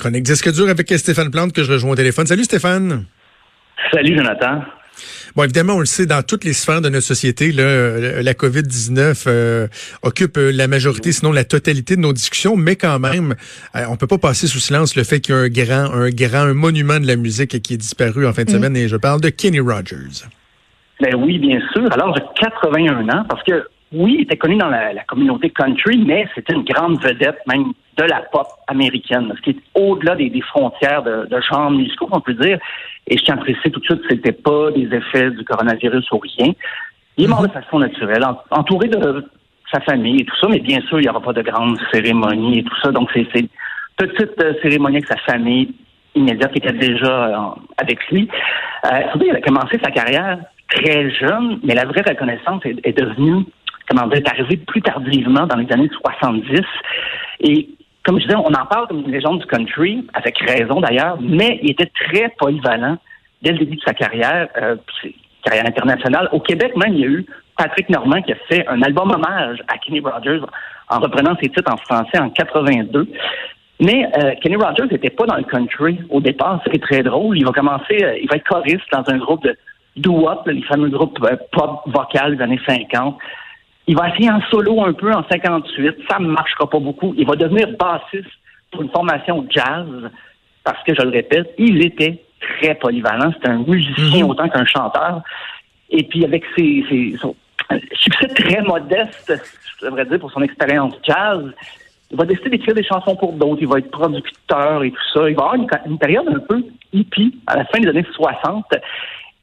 Chronique disque dur avec Stéphane Plante que je rejoins au téléphone. Salut Stéphane. Salut Jonathan. Bon, évidemment, on le sait, dans toutes les sphères de notre société, là, la COVID-19 euh, occupe la majorité, sinon la totalité de nos discussions, mais quand même, euh, on peut pas passer sous silence le fait qu'il y a un grand, un grand, un monument de la musique qui est disparu en fin de mm. semaine, et je parle de Kenny Rogers. Ben oui, bien sûr. Alors, j'ai 81 ans, parce que oui, il était connu dans la, communauté country, mais c'était une grande vedette même de la pop américaine, ce qui est au-delà des, frontières de, de genre musicaux, on peut dire. Et je tiens à préciser tout de suite c'était pas des effets du coronavirus ou rien. Il est mort de mhm. façon naturelle, entouré de sa famille et tout ça, mais bien sûr, il n'y aura pas de grandes cérémonies et tout ça. Donc, c'est petite euh, cérémonie avec sa famille immédiate qui était déjà euh, avec lui. Euh, il a commencé sa carrière très jeune, mais la vraie reconnaissance est, est devenue comment dire, est arrivé plus tardivement dans les années 70. Et comme je disais, on en parle comme une légende du country, avec raison d'ailleurs, mais il était très polyvalent dès le début de sa carrière, euh, carrière internationale. Au Québec même, il y a eu Patrick Normand qui a fait un album hommage à Kenny Rogers en reprenant ses titres en français en 82. Mais euh, Kenny Rogers n'était pas dans le country au départ. C'est très drôle. Il va commencer, euh, il va être choriste dans un groupe de doo-wop, les fameux groupes pop vocal des années 50. Il va essayer en solo un peu en 58. Ça ne marchera pas beaucoup. Il va devenir bassiste pour une formation jazz parce que, je le répète, il était très polyvalent. C'était un musicien mhm. autant qu'un chanteur. Et puis, avec ses, son succès très modeste, je devrais dire, pour son expérience jazz, il va décider d'écrire des chansons pour d'autres. Il va être producteur et tout ça. Il va avoir une, une période un peu hippie à la fin des années 60.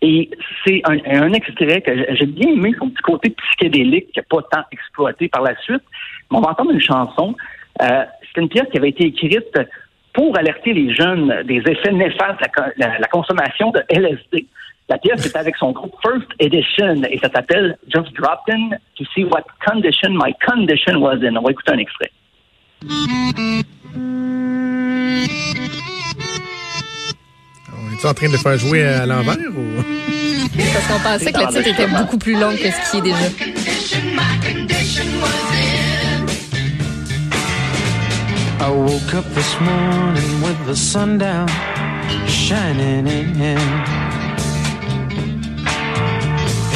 Et c'est un, extrait que j'ai bien aimé, son petit côté psychédélique qui n'a pas tant exploité par la suite. On va entendre une chanson. Euh, c'est une pièce qui avait été écrite pour alerter les jeunes des effets néfastes de la, consommation de LSD. La pièce est avec son groupe First Edition et ça s'appelle Just Dropped In to See What Condition My Condition Was In. On va écouter un extrait. Es-tu en train de faire jouer à l'envers ou? Parce qu'on pensait que le titre était beaucoup plus long que ce qui est déjà. I woke up this morning with the sun down, shining in.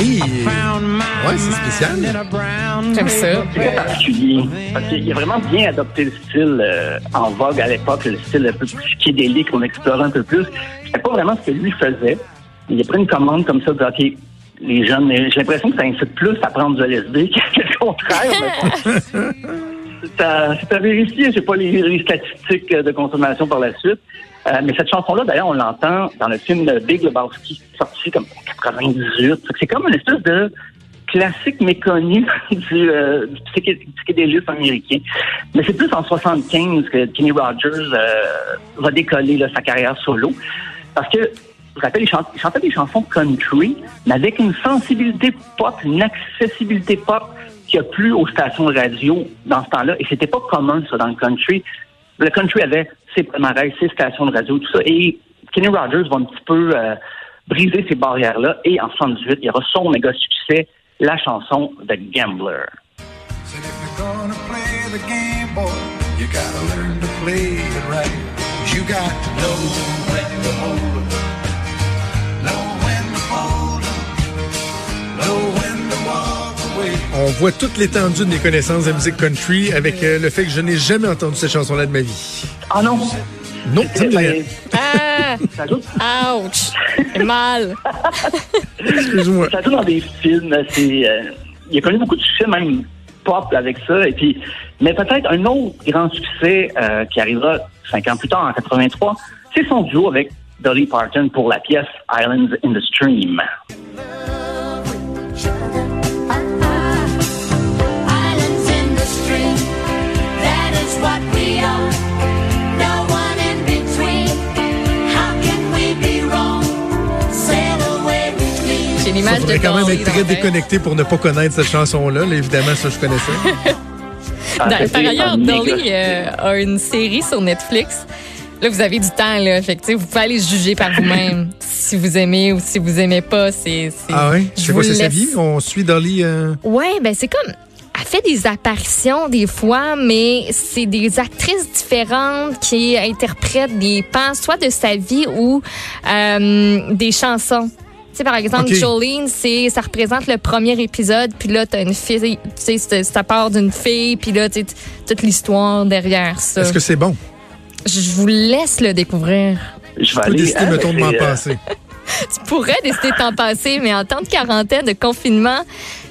Ouais, c'est spécial. J'aime ça. C'est particulier. Parce qu'il a vraiment bien adopté le style euh, en vogue à l'époque, le style un peu psychédélique qu'on explorait un peu plus. C'était pas vraiment ce que lui faisait. Il a pris une commande comme ça de OK, les jeunes, j'ai l'impression que ça incite plus à prendre du LSD que le contraire. c'est à, vérifier, j'ai pas les, statistiques de consommation par la suite. Euh, mais cette chanson-là, d'ailleurs, on l'entend dans le film de Big Lebowski, sorti comme en 98. C'est comme une espèce de classique méconnu du, euh, psychédélisme américain. Mais c'est plus en 75 que Kenny Rogers euh, va décoller sa carrière solo. Parce que, je vous rappelle, il, il chantait des chansons country, mais avec une sensibilité pop, une accessibilité pop qui a plu aux stations de radio dans ce temps-là. Et c'était pas commun, ça, dans le country. Le country avait ses palmarès, ses stations de radio, tout ça. Et Kenny Rogers va un petit peu euh, briser ces barrières-là. Et en 78, il y aura son méga succès, la chanson The Gambler. Voit toute l'étendue de mes connaissances de musique country avec euh, le fait que je n'ai jamais entendu cette chanson-là de ma vie. Ah non? Non, ça me rien. Ah! Ouch! mal! Excuse-moi. Ça joue dans des films. C'est, euh, il a connu beaucoup de succès, même pop avec ça. Et puis, mais peut-être un autre grand succès euh, qui arrivera cinq ans plus tard, en 83, c'est son duo avec Dolly Parton pour la pièce Islands in the Stream. De faudrait quand même être très déconnecté pour ne pas connaître cette chanson-là. Là, évidemment, ça, je connaissais. Ah, Dans- par ailleurs, Dolly euh, a une série sur Netflix. Là, vous avez du temps, là. Fait que, tu sais, vous pouvez aller juger par vous-même si vous aimez ou si vous aimez pas. C'est, Ah oui? Je quoi, c'est sa vie? On suit Dolly... euh, Ouais, ben c'est comme. Elle fait des apparitions des fois, mais c'est des actrices différentes qui interprètent des pans, soit de sa vie ou euh, des chansons. Tu sais, par exemple. Jolene, c'est, ça représente le premier épisode, puis là, t'as une fille, tu sais, c'est- ça part d'une fille, puis là, tu sais, toute l'histoire derrière ça. Est-ce que c'est bon? Je vous laisse le découvrir. Je vais peux aller. décider, hein, mettons, de m'en euh, passer. Tu pourrais décider de t'en passer, mais en temps de quarantaine, de confinement,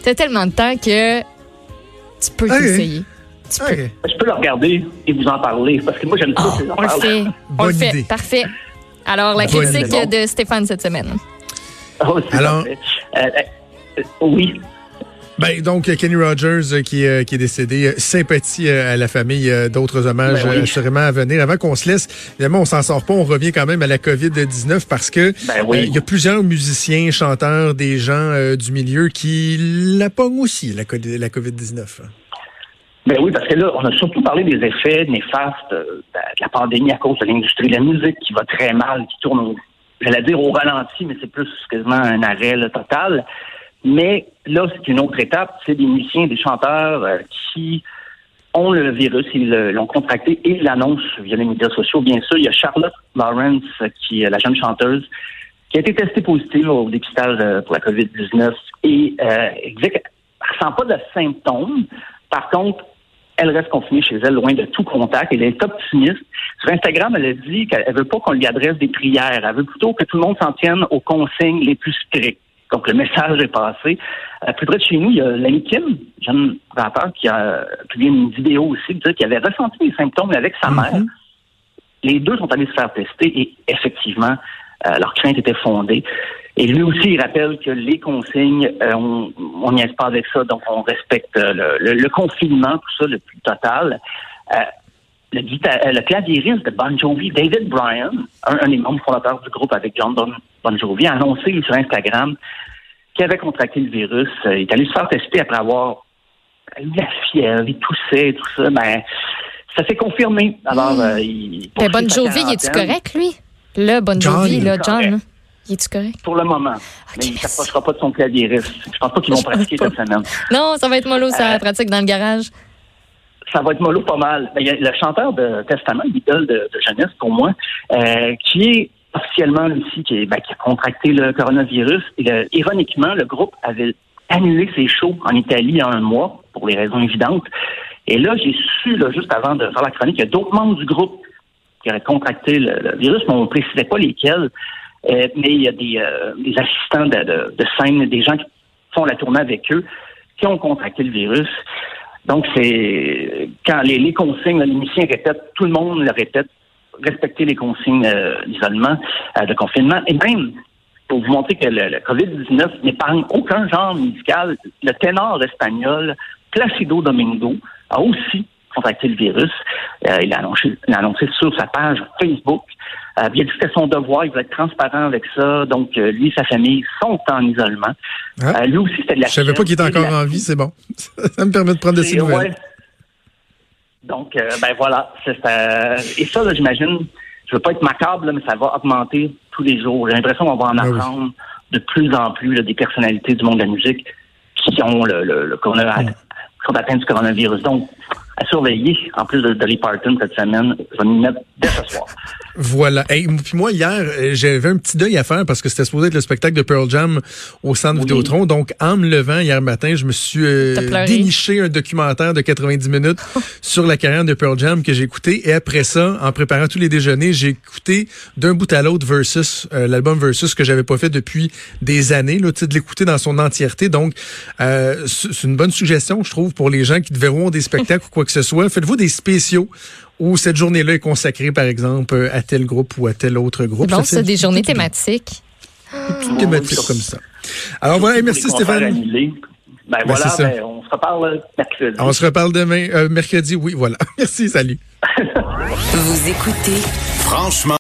t'as tellement de temps que tu peux Ok. t'essayer. Tu peux. Je peux le regarder et vous en parler parce que moi, j'aime ça. Oh, ces on le fait. On le fait. idée. Parfait. Alors, la Bonne critique idée. de Stéphane cette semaine. Oh, Alors-. Euh, euh, oui. Ben, donc, Kenny Rogers euh, qui, euh, qui est décédé. Sympathie à la famille. D'autres hommages Ben oui. assurément à venir. Avant qu'on se laisse, évidemment, on s'en sort pas. On revient quand même à la COVID-19 parce que Ben oui. euh, il y a plusieurs musiciens, chanteurs, des gens euh, du milieu qui la pognent aussi, la, la COVID-19. Ben oui, parce que là, on a surtout parlé des effets néfastes de la pandémie à cause de l'industrie de la musique qui va très mal, qui tourne, au, j'allais dire au ralenti, mais c'est plus quasiment un arrêt là, total. Mais là, c'est une autre étape. C'est des musiciens, des chanteurs euh, qui ont le virus, ils le- l'ont contracté et ils l'annoncent via les médias sociaux. Bien sûr, il y a Charlotte Lawrence, euh, qui est la jeune chanteuse, qui a été testée positive au dépistage euh, pour la COVID-19 et euh, elle ne ressent pas de symptômes. Par contre, elle reste confinée chez elle, loin de tout contact. Elle est optimiste. Sur Instagram, elle a dit qu'elle veut pas qu'on lui adresse des prières. Elle veut plutôt que tout le monde s'en tienne aux consignes les plus strictes. Donc, le message est passé. Euh, plus près de chez nous, il y a l'ami Kim, jeune rappeur, qui a publié une vidéo aussi, qu'il avait ressenti des symptômes avec sa mère. Les deux sont allés se faire tester et effectivement, euh, leur crainte était fondée. Et lui aussi, il rappelle que les consignes, euh, on n'y est pas avec ça, donc on respecte euh, le, le- le confinement, tout ça, le plus total. Euh, le, euh, le claviériste de Bon Jovi, David Bryan, un, un des membres fondateurs du groupe avec John Bon, Bon Jovi, a annoncé sur Instagram qu'il avait contracté le virus. Il est allé se faire tester après avoir eu la fièvre, il toussait et tout ça. Ben, ça s'est confirmé. Alors, euh, il Ben, poursuit Bon Jovi, il est-tu correct, lui? Là, Bon Jovi, là, John. Correct. là. Il est-tu correct? Pour le moment. Mais il ne s'approchera pas de son claviériste. Je pense pas qu'ils vont pratiquer cette semaine. Non, ça va être mollo, ça, Euh, la pratique dans le garage. ça va être mollo pas mal. Ben, Il y a le chanteur de Testament, l'idole de, de jeunesse pour moi, euh, qui est officiellement lui aussi qui, est- ben, qui a contracté le coronavirus. Et le- ironiquement, le groupe avait annulé ses shows en Italie il y a un mois pour les raisons évidentes. Et là, j'ai su, là, juste avant de faire la chronique, qu'il y a d'autres membres du groupe qui auraient contracté le, le virus, mais on ne précisait pas lesquels. Euh, mais il y a des, euh, des assistants de, de- de scène, des gens qui font la tournée avec eux, qui ont contracté le virus. Donc, c'est quand les, les consignes, les musiciens répètent, tout le monde le répète, respecter les consignes euh, d'isolement, euh, de confinement. Et même, pour vous montrer que le, le COVID-19 n'épargne aucun genre musical, le ténor espagnol Placido Domingo a aussi contracté le virus. Euh, il l'a annoncé, il l'a annoncé sur sa page Facebook. Euh, il a dit que c'était son devoir, il veut être transparent avec ça. Donc, euh, lui et sa famille sont en isolement. Ah. Euh, lui aussi, c'était de la Je savais pas qu'il était encore en vie, c'est bon. Ça me permet de prendre de ses et nouvelles. ouais. Donc, ben voilà. et ça, là, j'imagine, je veux pas être macabre, là, mais ça va augmenter tous les jours. J'ai l'impression qu'on va en Ah oui. apprendre de plus en plus là, des personnalités du monde de la musique qui ont le, le, le corona- qui sont atteints du coronavirus. Donc, à surveiller, en plus de Dolly Parton cette semaine, je vais m'y mettre dès ce soir. Voilà. Hey, puis moi, hier, euh, j'avais un petit deuil à faire parce que c'était supposé être le spectacle de Pearl Jam au Centre Oui. Vidéotron. Donc, en me levant hier matin, je me suis euh, déniché un documentaire de 90 minutes sur la carrière de Pearl Jam que j'ai écouté. Et après ça, en préparant tous les déjeuners, j'ai écouté d'un bout à l'autre Versus, euh, l'album Versus que j'avais pas fait depuis des années, là, de l'écouter dans son entièreté. Donc, euh, c'est c'est une bonne suggestion, je trouve, pour les gens qui verront des spectacles ou quoi que ce soit. Faites-vous des spéciaux où cette journée-là est consacrée, par exemple, euh, à tel groupe ou à tel autre groupe. C'est fait ça, des journées thématiques. une petite thématique comme ça. Alors voilà, merci Stéphane. Ben, Ben, voilà, c'est ben, on se reparle euh, mercredi. On se reparle demain, euh, mercredi, oui, voilà. Merci, salut. Vous écoutez Franchement.